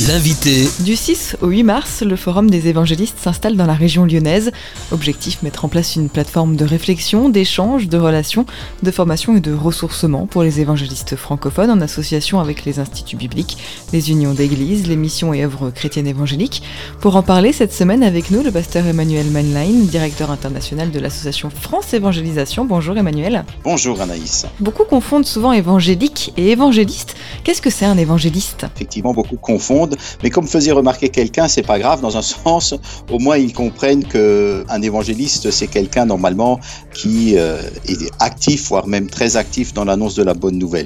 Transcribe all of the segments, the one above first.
L'invité. Du 6 au 8 mars, le Forum des évangélistes s'installe dans la région lyonnaise. Objectif mettre en place une plateforme de réflexion, d'échange, de relations, de formation et de ressourcement pour les évangélistes francophones en association avec les instituts bibliques, les unions d'églises, les missions et œuvres chrétiennes évangéliques. Pour en parler cette semaine avec nous, le pasteur Emmanuel Manline, directeur international de l'association France Évangélisation. Bonjour Emmanuel. Bonjour Anaïs. Beaucoup confondent souvent évangélique et évangéliste. Qu'est-ce que c'est un évangéliste? Effectivement, beaucoup confondent mais comme faisait remarquer quelqu'un, c'est pas grave dans un sens. Au moins, ils comprennent que un évangéliste, c'est quelqu'un normalement qui euh, est actif, voire même très actif dans l'annonce de la bonne nouvelle.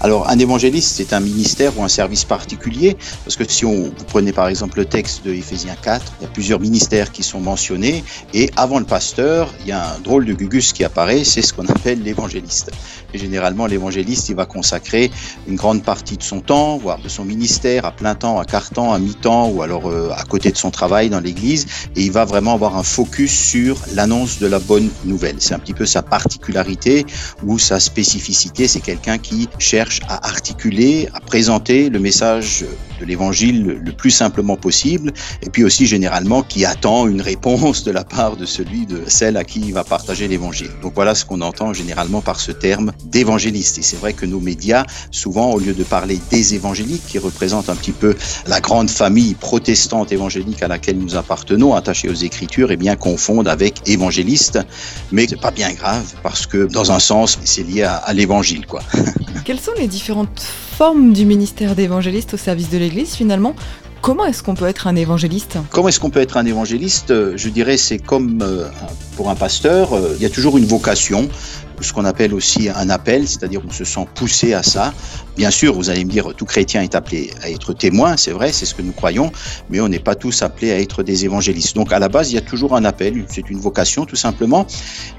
Alors, un évangéliste, c'est un ministère ou un service particulier, parce que si on, vous prenez par exemple le texte de Éphésiens 4, il y a plusieurs ministères qui sont mentionnés, et avant le pasteur, il y a un drôle de gugus qui apparaît, c'est ce qu'on appelle l'évangéliste. Et généralement, l'évangéliste, il va consacrer une grande partie de son temps, voire de son ministère, à plein temps, à quart temps, à mi-temps, ou alors euh, à côté de son travail dans l'église, et il va vraiment avoir un focus sur l'annonce de la bonne nouvelle. C'est un petit peu sa particularité ou sa spécificité. C'est quelqu'un qui cherche à articuler, à présenter le message de l'évangile le plus simplement possible, et puis aussi généralement qui attend une réponse de la part de celui, de celle à qui il va partager l'évangile. Donc voilà ce qu'on entend généralement par ce terme d'évangéliste. Et c'est vrai que nos médias, souvent, au lieu de parler des évangéliques, qui représentent un petit peu la grande famille protestante évangélique à laquelle nous appartenons, attachés aux Écritures, et eh bien confondent avec évangéliste. Mais c'est pas bien grave parce que dans un sens, c'est lié à, à l'évangile, quoi. Quelles sont les différentes forme du ministère d'évangéliste au service de l'Église finalement. Comment est-ce qu'on peut être un évangéliste? Comment est-ce qu'on peut être un évangéliste? Je dirais c'est comme euh, pour un pasteur, euh, il y a toujours une vocation ce qu'on appelle aussi un appel, c'est-à-dire on se sent poussé à ça. Bien sûr, vous allez me dire, tout chrétien est appelé à être témoin, c'est vrai, c'est ce que nous croyons, mais on n'est pas tous appelés à être des évangélistes. Donc à la base, il y a toujours un appel, c'est une vocation tout simplement.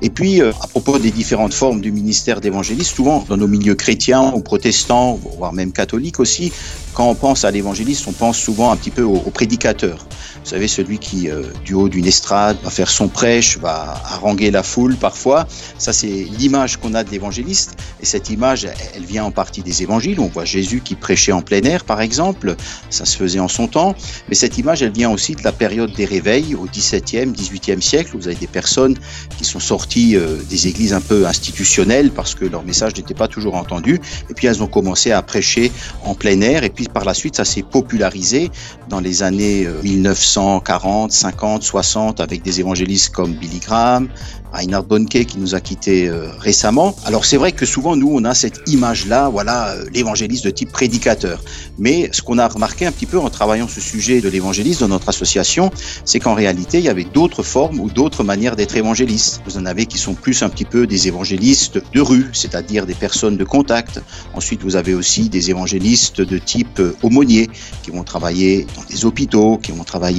Et puis, euh, à propos des différentes formes du ministère d'évangéliste, souvent dans nos milieux chrétiens ou protestants, voire même catholiques aussi, quand on pense à l'évangéliste, on pense souvent un petit peu au, prédicateur. Vous savez, celui qui, euh, du haut d'une estrade, va faire son prêche, va haranguer la foule parfois. Ça, c'est l'image qu'on a de l'évangéliste. Et cette image, elle vient en partie des évangiles. On voit Jésus qui prêchait en plein air, par exemple. Ça se faisait en son temps. Mais cette image, elle vient aussi de la période des réveils au XVIIe, XVIIIe siècle. Vous avez des personnes qui sont sorties euh, des églises un peu institutionnelles parce que leur message n'était pas toujours entendu. Et puis elles ont commencé à prêcher en plein air. Et puis par la suite, ça s'est popularisé dans les années 1940, 50, 60 avec des évangélistes comme Billy Graham, Reinhard Bonnke qui nous a quittés euh, récemment. Alors c'est vrai que souvent nous on a cette image-là, voilà, euh, l'évangéliste de type prédicateur. Mais ce qu'on a remarqué un petit peu en travaillant ce sujet de l'évangéliste dans notre association, c'est qu'en réalité il y avait d'autres formes ou d'autres manières d'être évangéliste. Vous en avez qui sont plus un petit peu des évangélistes de rue, c'est-à-dire des personnes de contact. Ensuite vous avez aussi des évangélistes de type euh, aumônier qui vont travailler dans des hôpitaux, qui vont travailler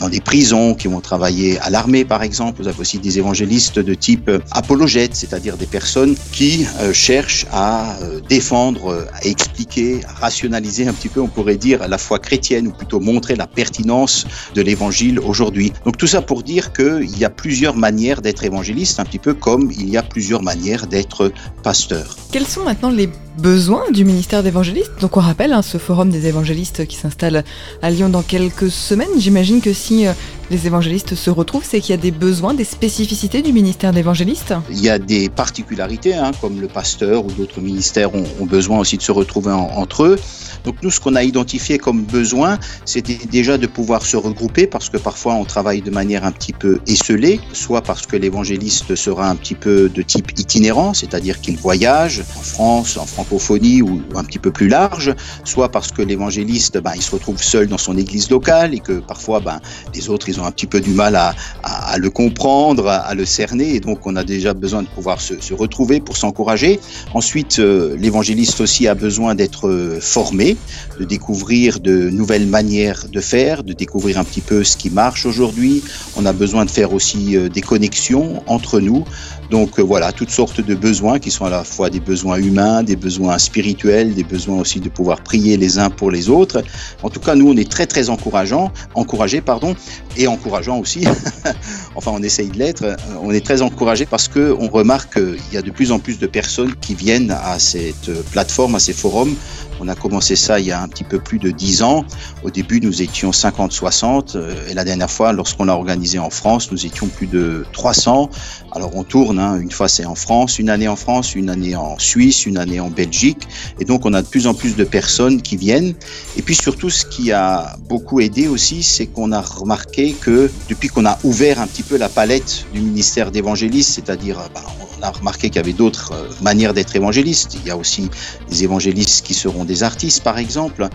dans des prisons, qui vont travailler à l'armée par exemple. Vous avez aussi des évangélistes de type apologète, c'est-à-dire des personnes qui euh, cherchent à euh, défendre, à expliquer, à rationaliser un petit peu, on pourrait dire, la foi chrétienne, ou plutôt montrer la pertinence de l'évangile aujourd'hui. Donc tout ça pour dire qu'il y a plusieurs manières d'être évangéliste, un petit peu comme il y a plusieurs manières d'être pasteur. Quels sont maintenant les besoins du ministère d'évangéliste Donc on rappelle hein, ce forum des évangélistes qui s'installe à Lyon dans quelques semaines. J'imagine que si euh, les évangélistes se retrouvent, c'est qu'il y a des besoins, des spécificités du ministère d'évangéliste Il y a des particularités, hein, comme le pasteur ou d'autres ministères ont, besoin aussi de se retrouver entre eux. Donc nous, ce qu'on a identifié comme besoin, c'était déjà de pouvoir se regrouper parce que parfois on travaille de manière un petit peu esselée, soit parce que l'évangéliste sera un petit peu de type itinérant, c'est-à-dire qu'il voyage en France, en francophonie ou un petit peu plus large, soit parce que l'évangéliste, ben, il se retrouve seul dans son église locale et que parfois, ben, les autres, ils ont un petit peu du mal à, le comprendre, à, le cerner, et donc on a déjà besoin de pouvoir se, se retrouver pour s'encourager. Ensuite, euh, l'évangéliste aussi a besoin d'être euh, formé de découvrir de nouvelles manières de faire, de découvrir un petit peu ce qui marche aujourd'hui. On a besoin de faire aussi euh, des connexions entre nous Donc euh, voilà, toutes sortes de besoins qui sont à la fois des besoins humains, des besoins spirituels, des besoins aussi de pouvoir prier les uns pour les autres. En tout cas, nous, on est très très encourageants, encouragés, pardon, et encourageants aussi. enfin, on essaye de l'être. Euh, on est très encouragés parce que on remarque qu'il y a de plus en plus de personnes qui viennent à cette plateforme, à ces forums. On a commencé ça il y a un petit peu plus de 10 ans. Au début, nous étions 50-60 euh, et la dernière fois, lorsqu'on l'a organisé en France, nous étions plus de 300. Alors on tourne, hein. une fois c'est en France, une année en France, une année en Suisse, une année en Belgique. Et donc on a de plus en plus de personnes qui viennent. Et puis surtout, ce qui a beaucoup aidé aussi, c'est qu'on a remarqué que depuis qu'on a ouvert un petit peu la palette du ministère d'évangéliste, c'est-à-dire bah, on a remarqué qu'il y avait d'autres euh, manières d'être évangéliste. Il y a aussi des évangélistes qui seront des artistes, par exemple.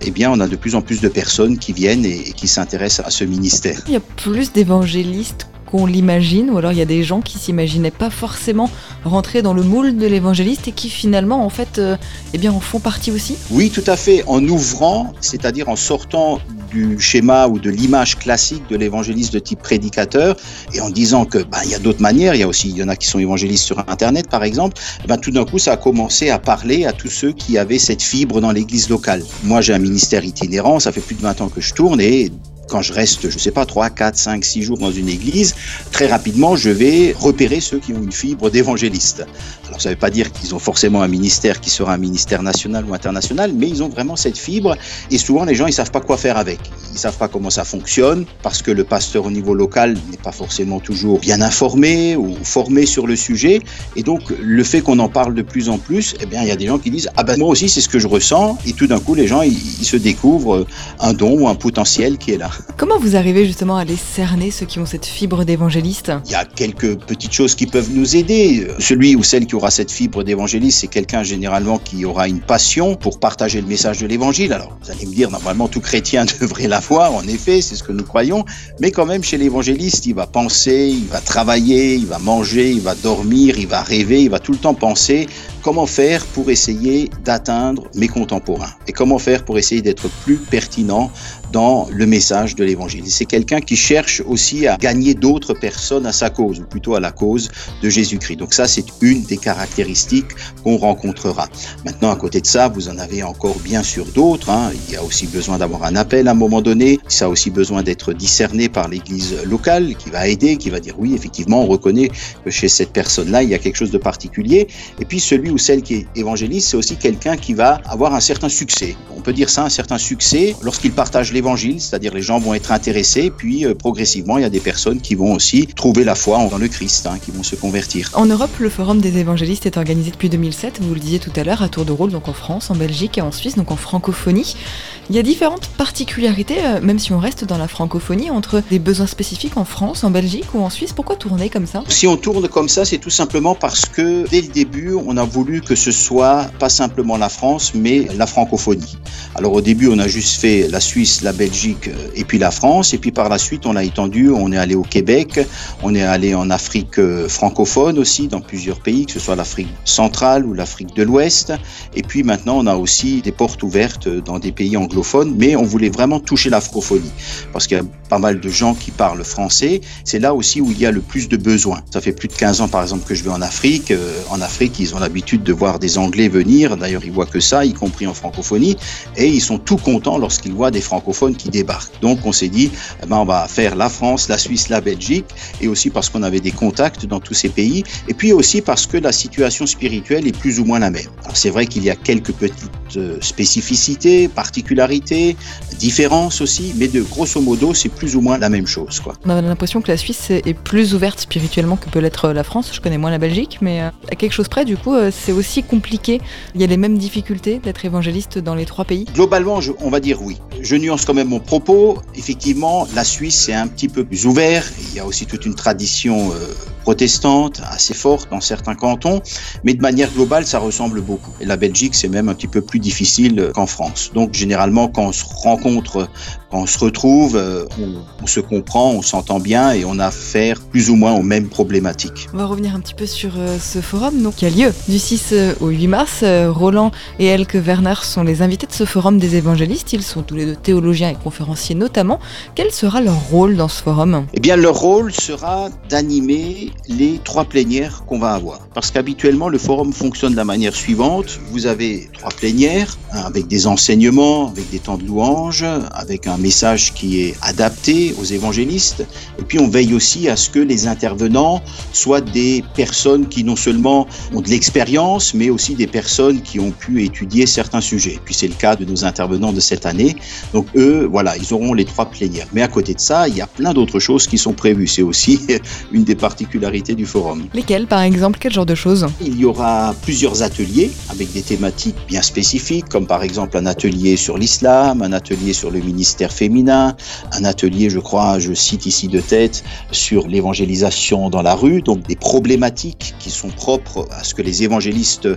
Eh bien, on a de plus en plus de personnes qui viennent et, qui s'intéressent à ce ministère. Il y a plus d'évangélistes qu'on l'imagine, ou alors il y a des gens qui s'imaginaient pas forcément rentrer dans le moule de l'évangéliste et qui finalement en fait euh, eh bien en font partie aussi Oui, tout à fait. En ouvrant, c'est-à-dire en sortant du schéma ou de l'image classique de l'évangéliste de type prédicateur et en disant que ben, il y a d'autres manières, il y a aussi il y en a qui sont évangélistes sur internet par exemple, ben, tout d'un coup ça a commencé à parler à tous ceux qui avaient cette fibre dans l'église locale. Moi j'ai un ministère itinérant, ça fait plus de 20 ans que je tourne et quand je reste, je sais pas, 3, 4, 5, 6 jours dans une église, très rapidement, je vais repérer ceux qui ont une fibre d'évangéliste. Alors, ça ne veut pas dire qu'ils ont forcément un ministère qui sera un ministère national ou international, mais ils ont vraiment cette fibre. Et souvent, les gens, ils savent pas quoi faire avec. Ils savent pas comment ça fonctionne, parce que le pasteur au niveau local n'est pas forcément toujours bien informé ou formé sur le sujet. Et donc, le fait qu'on en parle de plus en plus, eh bien, il y a des gens qui disent, ah ben, moi aussi, c'est ce que je ressens. Et tout d'un coup, les gens, ils se découvrent un don ou un potentiel qui est là. Comment vous arrivez justement à les cerner, ceux qui ont cette fibre d'évangéliste? Il y a quelques petites choses qui peuvent nous aider. Celui ou celle qui aura cette fibre d'évangéliste, c'est quelqu'un généralement qui aura une passion pour partager le message de l'évangile. Alors, vous allez me dire, normalement, tout chrétien devrait l'avoir, en effet, c'est ce que nous croyons. Mais quand même, chez l'évangéliste, il va penser, il va travailler, il va manger, il va dormir, il va rêver, il va tout le temps penser comment faire pour essayer d'atteindre mes contemporains et comment faire pour essayer d'être plus pertinent dans le message de l'évangile. C'est quelqu'un qui cherche aussi à gagner d'autres personnes à sa cause, ou plutôt à la cause de Jésus-Christ. Donc ça, c'est une des caractéristiques qu'on rencontrera. Maintenant, à côté de ça, vous en avez encore bien sûr d'autres. Hein. Il y a aussi besoin d'avoir un appel à un moment donné. Ça a aussi besoin d'être discerné par l'Église locale qui va aider, qui va dire oui, effectivement, on reconnaît que chez cette personne-là, il y a quelque chose de particulier. Et puis celui ou celle qui est évangéliste, c'est aussi quelqu'un qui va avoir un certain succès. On peut dire ça, un certain succès lorsqu'il partage l'évangile, c'est-à-dire les gens vont être intéressés, puis euh, progressivement, il y a des personnes qui vont aussi trouver la foi dans le Christ, hein, qui vont se convertir. En Europe, le Forum des évangélistes est organisé depuis 2007, vous le disiez tout à l'heure, à tour de rôle, donc en France, en Belgique et en Suisse, donc en francophonie. Il y a différentes particularités, euh, même si on reste dans la francophonie, entre des besoins spécifiques en France, en Belgique ou en Suisse. Pourquoi tourner comme ça? Si on tourne comme ça, c'est tout simplement parce que dès le début, on a voulu que ce soit pas simplement la France, mais la francophonie. Alors au début, on a juste fait la Suisse, la Belgique euh, et puis la France. Et puis par la suite, on a étendu, on est allé au Québec, on est allé en Afrique euh, francophone aussi, dans plusieurs pays, que ce soit l'Afrique centrale ou l'Afrique de l'Ouest. Et puis maintenant, on a aussi des portes ouvertes dans des pays anglophones, mais on voulait vraiment toucher la francophonie. Parce qu'il y a pas mal de gens qui parlent français. C'est là aussi où il y a le plus de besoins. Ça fait plus de 15 ans, par exemple, que je vais en Afrique. Euh, en Afrique, ils ont l'habitude de voir des Anglais venir. D'ailleurs, ils voient que ça, y compris en francophonie. Et ils sont tout contents lorsqu'ils voient des francophones qui débarquent. Donc, on s'est dit, eh ben, on va faire la France, la Suisse, la Belgique. Et aussi parce qu'on avait des contacts dans tous ces pays. Et puis aussi parce que la situation spirituelle est plus ou moins la même. Alors, c'est vrai qu'il y a quelques petites euh, spécificités, particularités, différences aussi. Mais de grosso modo, c'est plus ou moins la même chose. Quoi. On a l'impression que la Suisse est plus ouverte spirituellement que peut l'être la France. Je connais moins la Belgique, mais euh, à quelque chose près, du coup, euh, c'est aussi compliqué. Il y a les mêmes difficultés d'être évangéliste dans les trois pays? Globalement, on va dire oui. Je nuance quand même mon propos. Effectivement, la Suisse est un petit peu plus ouvert. Il y a aussi toute une tradition euh, protestante assez forte dans certains cantons, mais de manière globale, ça ressemble beaucoup. Et la Belgique, c'est même un petit peu plus difficile qu'en France. Donc généralement quand on se rencontre, quand on se retrouve, euh, on, se comprend, on s'entend bien et on a affaire plus ou moins aux mêmes problématiques. On va revenir un petit peu sur euh, ce forum donc, qui a lieu du 6 euh, au 8 mars. Roland et Elke Werner sont les invités de ce forum des évangélistes. Ils sont tous les deux théologiens et conférenciers notamment. Quel sera leur rôle dans ce forum? Eh bien leur rôle sera d'animer les trois plénières qu'on va avoir. Parce qu'habituellement le forum fonctionne de la manière suivante. Vous avez trois plénières avec des enseignements, avec des temps de louange, avec un message qui est adapté aux évangélistes. Et puis on veille aussi à ce que les intervenants soient des personnes qui non seulement ont de l'expérience, mais aussi des personnes qui ont pu étudier certains sujets. Et puis c'est le cas de nos intervenants de cette année. Donc eux, voilà, ils auront les trois plénières. Mais à côté de ça, il y a plein d'autres choses qui sont prévues. C'est aussi une des particularités du forum. Lesquelles, par exemple Quel genre de choses? Il y aura plusieurs ateliers avec des thématiques bien spécifiques, comme par exemple un atelier sur l'islam, un atelier sur le ministère féminin, un atelier, je crois, je cite ici de tête, sur l'évangélisation dans la rue, donc des problématiques qui sont propres à ce que les évangélistes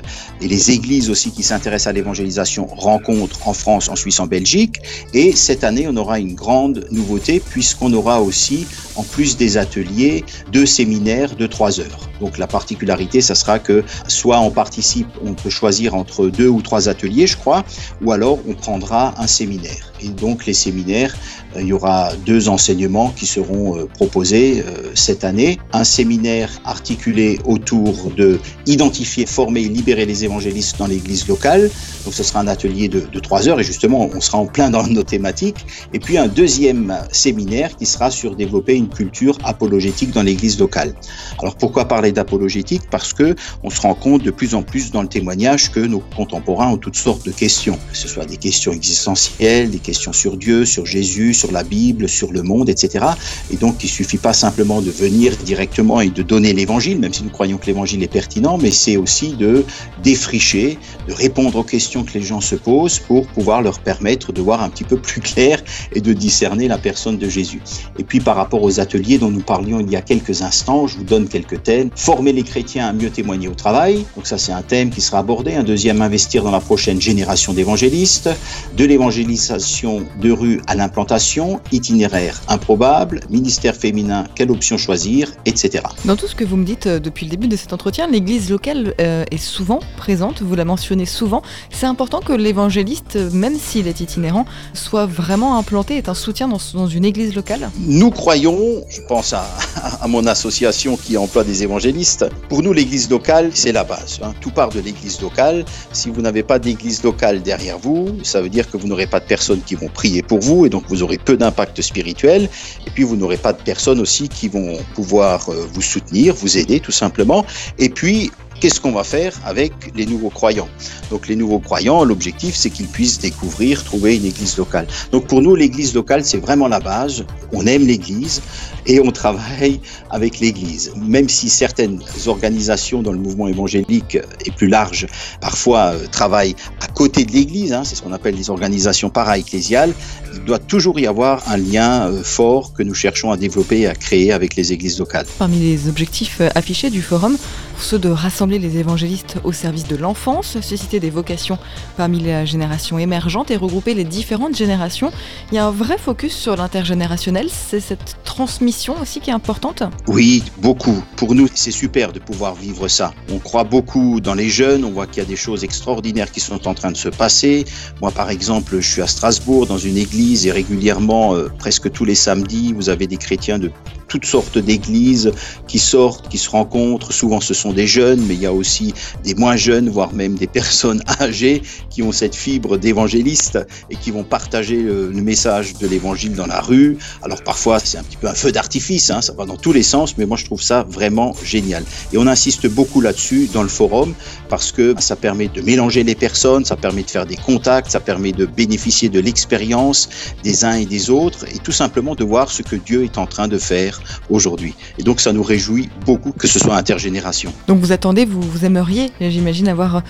et les églises aussi qui s'intéressent à l'évangélisation rencontrent en France, en Suisse, en Belgique. Et cette année, on aura une grande nouveauté puisqu'on aura aussi, en plus des ateliers, deux séminaires de trois heures. Donc la particularité, ça sera que soit on participe, on peut choisir entre deux ou trois ateliers, je crois, ou alors on prendra un séminaire. Et donc les séminaires, euh, il y aura deux enseignements qui seront euh, proposés euh, cette année. Un séminaire articulé autour de identifier, former et libérer les évangélistes dans l'église locale. Donc ce sera un atelier de, de trois heures et justement on sera en plein dans nos thématiques. Et puis un deuxième séminaire qui sera sur développer une culture apologétique dans l'église locale. Alors pourquoi parler d'apologétique? Parce que on se rend compte de plus en plus dans le témoignage que nos contemporains ont toutes sortes de questions, que ce soit des questions existentielles, des questions sur Dieu, sur Jésus, sur la Bible, sur le monde, etc. Et donc, il suffit pas simplement de venir directement et de donner l'évangile, même si nous croyons que l'évangile est pertinent, mais c'est aussi de défricher, de répondre aux questions que les gens se posent pour pouvoir leur permettre de voir un petit peu plus clair et de discerner la personne de Jésus. Et puis, par rapport aux ateliers dont nous parlions il y a quelques instants, je vous donne quelques thèmes. Former les chrétiens à mieux témoigner au travail. Donc ça, c'est un thème qui sera abordé. Un deuxième, investir dans la prochaine génération d'évangélistes. De l'évangélisation de rue à l'implantation, itinéraire improbable, ministère féminin, quelle option choisir, etc. Dans tout ce que vous me dites euh, depuis le début de cet entretien, l'église locale euh, est souvent présente, vous la mentionnez souvent. C'est important que l'évangéliste, même s'il est itinérant, soit vraiment implanté, est un soutien dans, une église locale Nous croyons, je pense à, à, mon association qui emploie des évangélistes, pour nous l'église locale, c'est la base. Hein. Tout part de l'église locale. Si vous n'avez pas d'église locale derrière vous, ça veut dire que vous n'aurez pas de personnes qui vont prier pour vous et donc vous aurez peu d'impact spirituel. Et puis vous n'aurez pas de personnes aussi qui vont pouvoir euh, vous soutenir, vous aider tout simplement. Et puis qu'est-ce qu'on va faire avec les nouveaux croyants? Donc les nouveaux croyants, l'objectif c'est qu'ils puissent découvrir, trouver une église locale. Donc pour nous, l'église locale, c'est vraiment la base. On aime l'église et on travaille avec l'église. Même si certaines organisations dans le mouvement évangélique et plus large parfois euh, travaillent à côté de l'église, hein, c'est ce qu'on appelle les organisations para-ecclésiales, il doit toujours y avoir un lien euh, fort que nous cherchons à développer et à créer avec les églises locales. Parmi les objectifs euh, affichés du forum, ceux de rassembler les évangélistes au service de l'enfance, susciter des vocations parmi les générations émergentes et regrouper les différentes générations. Il y a un vrai focus sur l'intergénérationnel, c'est cette transmission aussi qui est importante Oui, beaucoup. Pour nous, c'est super de pouvoir vivre ça. On croit beaucoup dans les jeunes, on voit qu'il y a des choses extraordinaires qui sont en train de se passer. Moi, par exemple, je suis à Strasbourg dans une église et régulièrement, euh, presque tous les samedis, vous avez des chrétiens de toutes sortes d'églises qui sortent, qui se rencontrent. Souvent, ce sont des jeunes, mais il y a aussi des moins jeunes, voire même des personnes âgées qui ont cette fibre d'évangéliste et qui vont partager le, message de l'évangile dans la rue. Alors parfois, c'est un petit peu un feu d'artifice, hein, ça va dans tous les sens, mais moi je trouve ça vraiment génial. Et on insiste beaucoup là-dessus dans le forum parce que ça permet de mélanger les personnes, ça permet de faire des contacts, ça permet de bénéficier de l'expérience des uns et des autres et tout simplement de voir ce que Dieu est en train de faire aujourd'hui. Et donc ça nous réjouit beaucoup que ce soit intergénération. Donc vous attendez, vous, vous aimeriez, j'imagine, avoir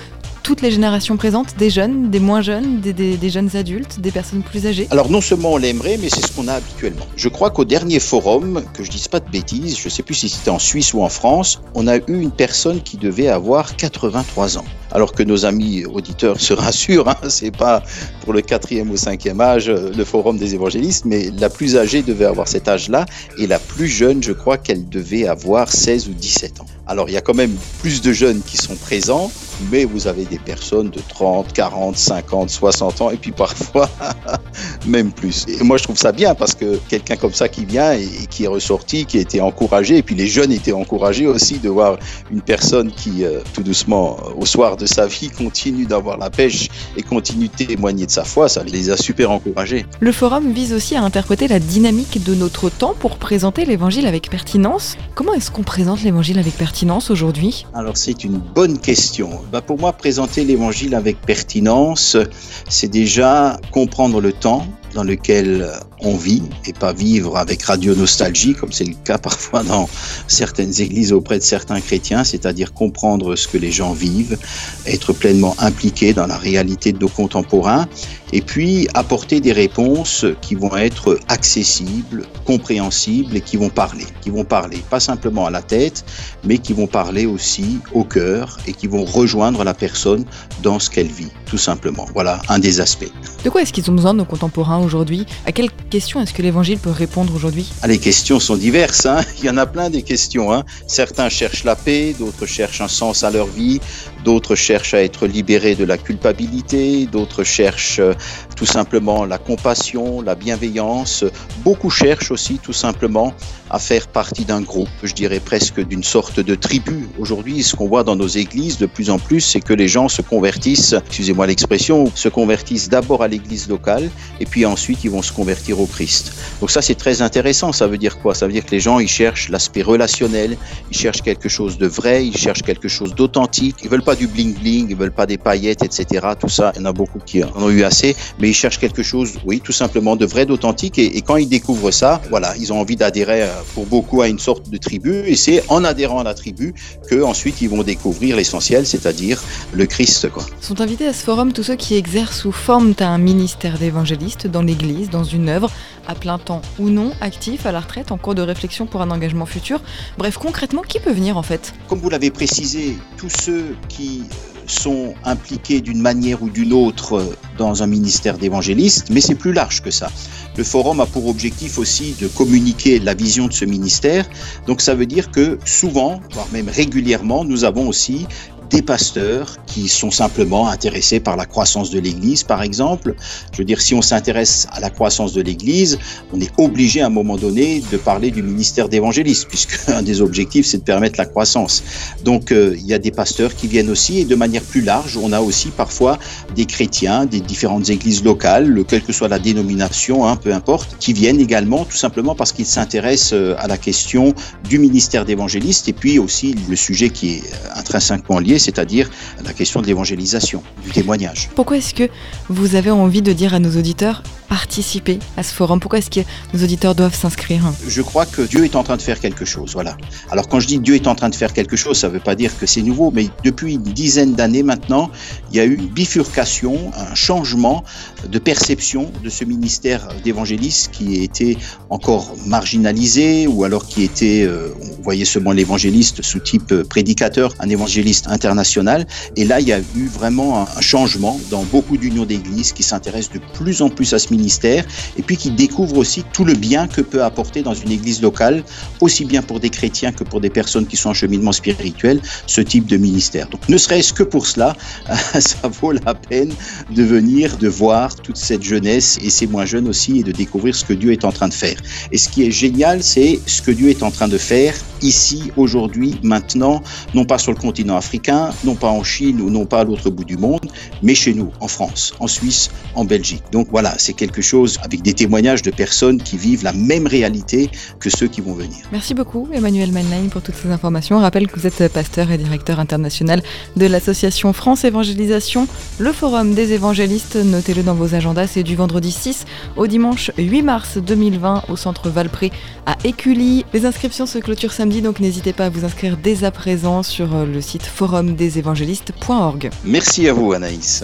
toutes les générations présentes, des jeunes, des moins jeunes, des, des, des, jeunes adultes, des personnes plus âgées? Alors non seulement on l'aimerait, mais c'est ce qu'on a habituellement. Je crois qu'au dernier forum, que je dise pas de bêtises, je sais plus si c'était en Suisse ou en France, on a eu une personne qui devait avoir 83 ans. Alors que nos amis auditeurs se rassurent, hein, c'est pas pour le quatrième ou cinquième âge le forum des évangélistes, mais la plus âgée devait avoir cet âge-là et la plus jeune, je crois qu'elle devait avoir 16 ou 17 ans. Alors il y a quand même plus de jeunes qui sont présents, mais vous avez des personnes de 30, 40, 50, 60 ans et puis parfois même plus. Et moi je trouve ça bien parce que quelqu'un comme ça qui vient et, qui est ressorti, qui a été encouragé, et puis les jeunes étaient encouragés aussi de voir une personne qui euh, tout doucement euh, au soir de sa vie continue d'avoir la pêche et continue de témoigner de sa foi, ça les a super encouragés. Le forum vise aussi à interpréter la dynamique de notre temps pour présenter l'évangile avec pertinence. Comment est-ce qu'on présente l'évangile avec pertinence? Alors c'est une bonne question. Bah, pour moi, présenter l'évangile avec pertinence, c'est déjà comprendre le temps dans lequel on vit et pas vivre avec radio nostalgie comme c'est le cas parfois dans certaines églises auprès de certains chrétiens, c'est-à-dire comprendre ce que les gens vivent, être pleinement impliqué dans la réalité de nos contemporains et puis apporter des réponses qui vont être accessibles, compréhensibles et qui vont parler, qui vont parler pas simplement à la tête, mais qui vont parler aussi au cœur et qui vont rejoindre la personne dans ce qu'elle vit, tout simplement. Voilà un des aspects. De quoi est-ce qu'ils ont besoin nos contemporains aujourd'hui? À quelles questions est-ce que l'évangile peut répondre aujourd'hui? Ah, Les questions sont diverses, hein. il y en a plein des questions. Hein. Certains cherchent la paix, d'autres cherchent un sens à leur vie, d'autres cherchent à être libérés de la culpabilité, d'autres cherchent euh, tout simplement la compassion, la bienveillance. Beaucoup cherchent aussi tout simplement à faire partie d'un groupe, je dirais presque d'une sorte de tribu. Aujourd'hui, ce qu'on voit dans nos églises de plus en plus, c'est que les gens se convertissent, excusez-moi l'expression, se convertissent d'abord à l'église locale et puis ensuite ils vont se convertir au Christ. Donc ça c'est très intéressant, ça veut dire quoi? Ça veut dire que les gens ils cherchent l'aspect relationnel, ils cherchent quelque chose de vrai, ils cherchent quelque chose d'authentique, ils veulent pas du bling bling, ils veulent pas des paillettes, etc. Tout ça, il y en a beaucoup qui en ont eu assez, mais ils cherchent quelque chose, oui, tout simplement de vrai, d'authentique et, et quand ils découvrent ça, voilà, ils ont envie d'adhérer pour beaucoup à une sorte de tribu, et c'est en adhérant à la tribu que ensuite ils vont découvrir l'essentiel, c'est-à-dire le Christ. Quoi. Sont invités à ce forum tous ceux qui exercent ou forment un ministère d'évangéliste dans l'Église, dans une œuvre, à plein temps ou non, actif, à la retraite, en cours de réflexion pour un engagement futur. Bref, concrètement, qui peut venir en fait? Comme vous l'avez précisé, tous ceux qui sont impliqués d'une manière ou d'une autre dans un ministère d'évangéliste, mais c'est plus large que ça. Le forum a pour objectif aussi de communiquer la vision de ce ministère. Donc ça veut dire que souvent, voire même régulièrement, nous avons aussi des pasteurs qui sont simplement intéressés par la croissance de l'Église, par exemple. Je veux dire, si on s'intéresse à la croissance de l'Église, on est obligé à un moment donné de parler du ministère d'évangéliste, puisque un des objectifs, c'est de permettre la croissance. Donc, euh, il y a des pasteurs qui viennent aussi, et de manière plus large, on a aussi parfois des chrétiens des différentes églises locales, quelle que soit la dénomination, hein, peu importe, qui viennent également tout simplement parce qu'ils s'intéressent euh, à la question du ministère d'évangéliste, et puis aussi le sujet qui est euh, intrinsèquement lié, c'est-à-dire la question de l'évangélisation, du témoignage. Pourquoi est-ce que vous avez envie de dire à nos auditeurs participer à ce forum Pourquoi est-ce que nos auditeurs doivent s'inscrire? Je crois que Dieu est en train de faire quelque chose, voilà. Alors quand je dis Dieu est en train de faire quelque chose, ça ne veut pas dire que c'est nouveau, mais depuis une dizaine d'années maintenant, il y a eu une bifurcation, un changement de perception de ce ministère d'évangéliste qui était encore marginalisé ou alors qui était, euh, on voyait seulement l'évangéliste sous type prédicateur, un évangéliste international. Et là, il y a eu vraiment un changement dans beaucoup d'unions d'églises qui s'intéressent de plus en plus à ce ministère et puis qui découvre aussi tout le bien que peut apporter dans une église locale, aussi bien pour des chrétiens que pour des personnes qui sont en cheminement spirituel, ce type de ministère. Donc ne serait-ce que pour cela, ça vaut la peine de venir, de voir toute cette jeunesse et ces moins jeunes aussi et de découvrir ce que Dieu est en train de faire. Et ce qui est génial, c'est ce que Dieu est en train de faire ici, aujourd'hui, maintenant, non pas sur le continent africain, non pas en Chine ou non pas à l'autre bout du monde, mais chez nous, en France, en Suisse, en Belgique. Donc voilà, c'est quelque chose avec des témoignages de personnes qui vivent la même réalité que ceux qui vont venir. Merci beaucoup Emmanuel Manlein pour toutes ces informations. Je rappelle que vous êtes pasteur et directeur international de l'association France Évangélisation, le forum des évangélistes. Notez-le dans vos agendas, c'est du vendredi 6 au dimanche 8 mars 2020 au centre Valpré à Écully. Les inscriptions se clôturent samedi, donc n'hésitez pas à vous inscrire dès à présent sur le site forumdesévangélistes.org. Merci à vous Anaïs.